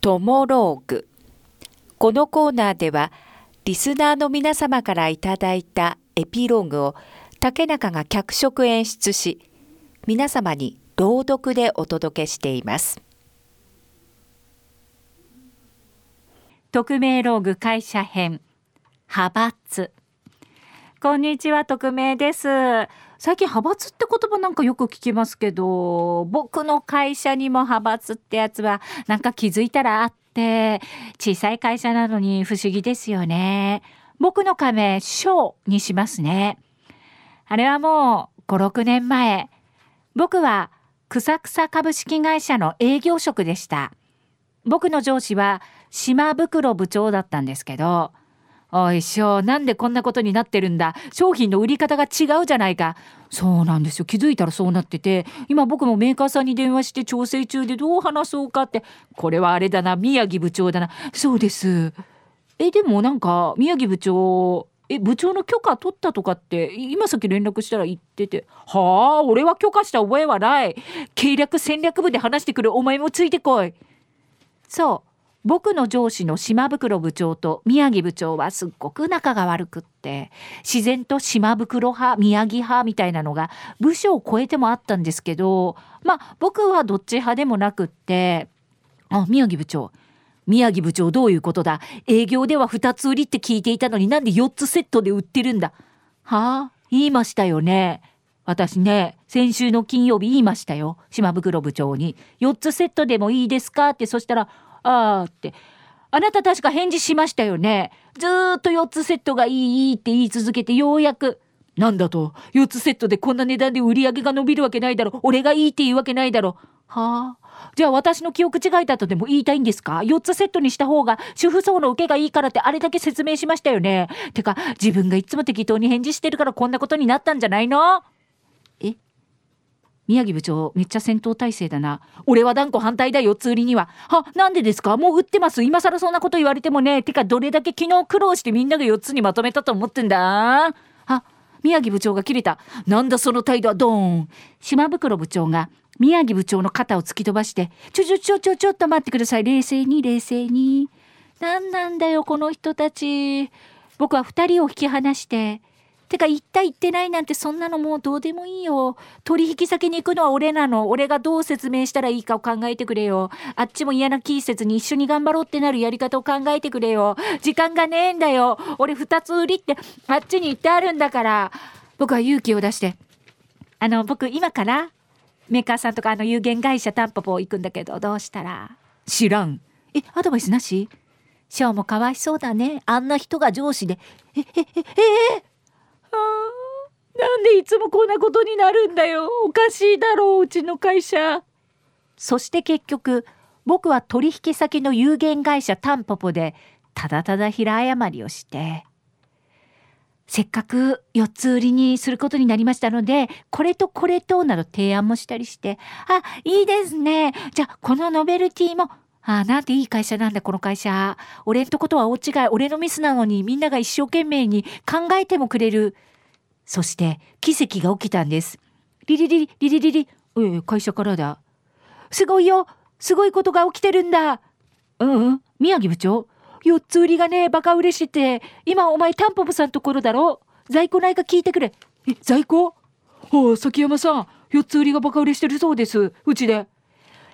トモローグ。このコーナーではリスナーの皆様からいただいたエピローグを竹中が脚色演出し皆様に朗読でお届けしています。匿名ローグ会社編派閥。こんにちは匿名です。最近派閥って言葉なんかよく聞きますけど僕の会社にも派閥ってやつはなんか気づいたらあって小さい会社なのに不思議ですよね。僕の仮名翔にしますね。あれはもう56年前僕は草草株式会社の営業職でした。僕の上司は島袋部長だったんですけどおいしょなんでこんなことになってるんだ？商品の売り方が違うじゃないか。そうなんですよ。気づいたらそうなってて今僕もメーカーさんに電話して調整中でどう話そうかって。これはあれだな宮城部長だな。そうです。えでもなんか宮城部長え部長の許可取ったとかって今さっき連絡したら言ってて。はあ俺は許可した覚えはない。計略戦略部で話してくるお前もついてこい。そう。僕の上司の島袋部長と宮城部長はすっごく仲が悪くって自然と島袋派宮城派みたいなのが部署を超えてもあったんですけどまあ僕はどっち派でもなくってあ宮城部長宮城部長どういうことだ営業では2つ売りって聞いていたのになんで4つセットで売ってるんだはあ言いましたよね。私ね先週の金曜日言いましたよ島袋部長に。4つセットでもいいですかってそしたらあーって。あなた確か返事しましたよね。ずーっと4つセットがいいいいって言い続けてようやく。なんだと？4つセットでこんな値段で売り上げが伸びるわけないだろ。俺がいいって言うわけないだろ。はあ？じゃあ私の記憶違いだとでも言いたいんですか ?4 つセットにした方が主婦層の受けがいいからってあれだけ説明しましたよね。てか自分がいつも適当に返事してるからこんなことになったんじゃないの？宮城部長めっちゃ戦闘態勢だな。俺は断固反対だよ通売りには。はなんでですか？もう売ってます。今更そんなこと言われてもね。てかどれだけ昨日苦労してみんなが4つにまとめたと思ってんだ？あ宮城部長が切れた。なんだその態度はドーン。島袋部長が宮城部長の肩を突き飛ばしてちょちょちょちょちょっと待ってください。冷静に冷静に。何なんだよこの人たち。僕は2人を引き離して。てか、言った言ってないなんてそんなのもうどうでもいいよ。取引先に行くのは俺なの。俺がどう説明したらいいかを考えてくれよ。あっちも嫌な気節に一緒に頑張ろうってなるやり方を考えてくれよ。時間がねえんだよ。俺二つ売りってあっちに言ってあるんだから。僕は勇気を出して。あの、僕今からメーカーさんとかあの有限会社タンポポ行くんだけど、どうしたら？知らん。え、アドバイスなし？ショーもかわいそうだね。あんな人が上司で。え、え、え、えー、なんでいつもこんなことになるんだよ。おかしいだろううちの会社。そして結局僕は取引先の有限会社タンポポでただただ平謝りをして。せっかく4つ売りにすることになりましたのでこれとこれとなど提案もしたりして。あいいですね。じゃあこのノベルティもあなんていい会社なんだこの会社俺んとことは大違い俺のミスなのにみんなが一生懸命に考えてもくれるそして奇跡が起きたんです。リリリリリリリリ、ええ、会社からだ。すごいよすごいことが起きてるんだうんうん、宮城部長。4つ売りがね、バカ嬉しって。今お前タンポポさんところだろ在庫ないか聞いてくれ。え、在庫？ああ、崎山さん。4つ売りがバカ売れしてるそうです。うちで。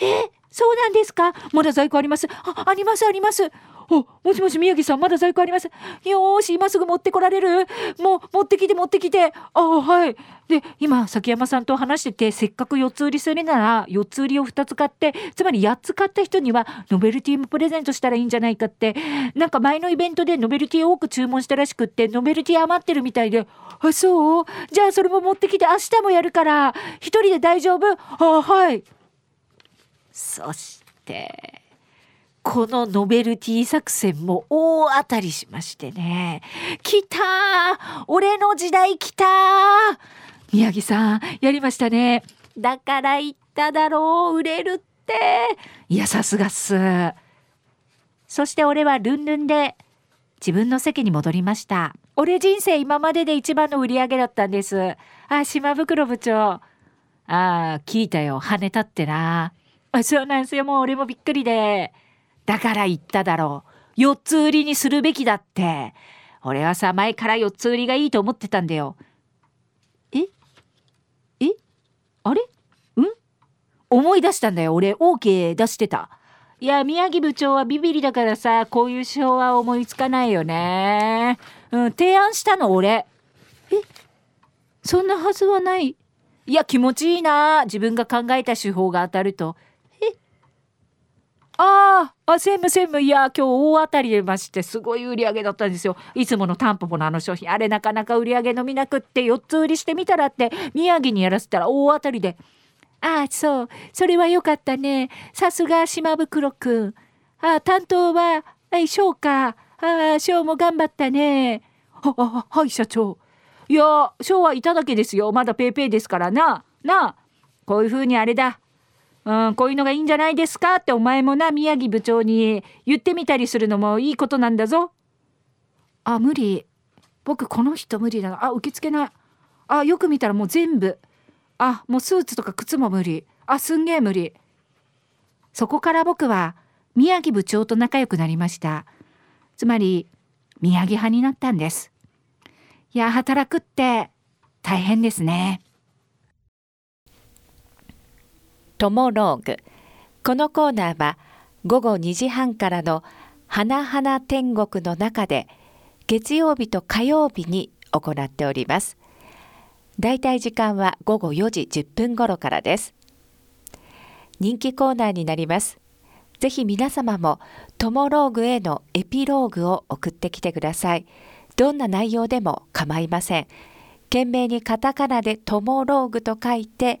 え、そうなんですか？まだ在庫あります。あ、ありますあります。あ、もしもし宮城さん、まだ在庫あります。よし、今すぐ持ってこられるもう、持ってきて、持ってきて。あ、はい。で、今、崎山さんと話してて、せっかく4つ売りするなら、4つ売りを2つ買って、つまり8つ買った人には、ノベルティもプレゼントしたらいいんじゃないかって、なんか前のイベントでノベルティ多く注文したらしくって、ノベルティ余ってるみたいで、あ、そう？じゃあそれも持ってきて、明日もやるから、1人で大丈夫？あ、はい。そして、このノベルティ作戦も大当たりしましてね。来た俺の時代来た宮城さん、やりましたね。だから言っただろう、売れるって。いや、さすがっす。そして俺はルンルンで自分の席に戻りました。俺人生今までで一番の売り上げだったんです。あ、島袋部長。ああ、聞いたよ。跳ねたってな。あ、そうなんですよ。もう俺もびっくりで。だから言っただろう。4つ売りにするべきだって。俺はさ前から4つ売りがいいと思ってたんだよ。え？え？あれ？うん？思い出したんだよ。俺 OK 出してた。いや宮城部長はビビリだからさこういう手法は思いつかないよね。うん提案したの俺。え？そんなはずはない。いや気持ちいいな。自分が考えた手法が当たると。あーあ専務専務いや今日大当たり出ましてすごい売り上げだったんですよ。いつものタンポポのあの商品あれなかなか売り上げ伸びなくって4つ売りしてみたらって宮城にやらせたら大当たりで。ああそう。それはよかったね。さすが島袋くん。ああ担当ははい翔かああ翔も頑張ったね。はははい社長。いや翔はいただけですよ。まだペイペイですから。ななあこういう風にあれだ。うん、こういうのがいいんじゃないですかってお前もな宮城部長に言ってみたりするのもいいことなんだぞ。あ無理。僕この人無理だな。あ受け付けな。いあよく見たらもう全部。あもうスーツとか靴も無理。あすんげえ無理。そこから僕は宮城部長と仲良くなりました。つまり宮城派になったんです。いや働くって大変ですね。トモローグ。このコーナーは午後2時半からの花々天国の中で月曜日と火曜日に行っております。だいたい時間は午後4時10分頃からです。人気コーナーになります。ぜひ皆様もトモローグへのエピローグを送ってきてください。どんな内容でも構いません。懸命にカタカナでトモローグと書いて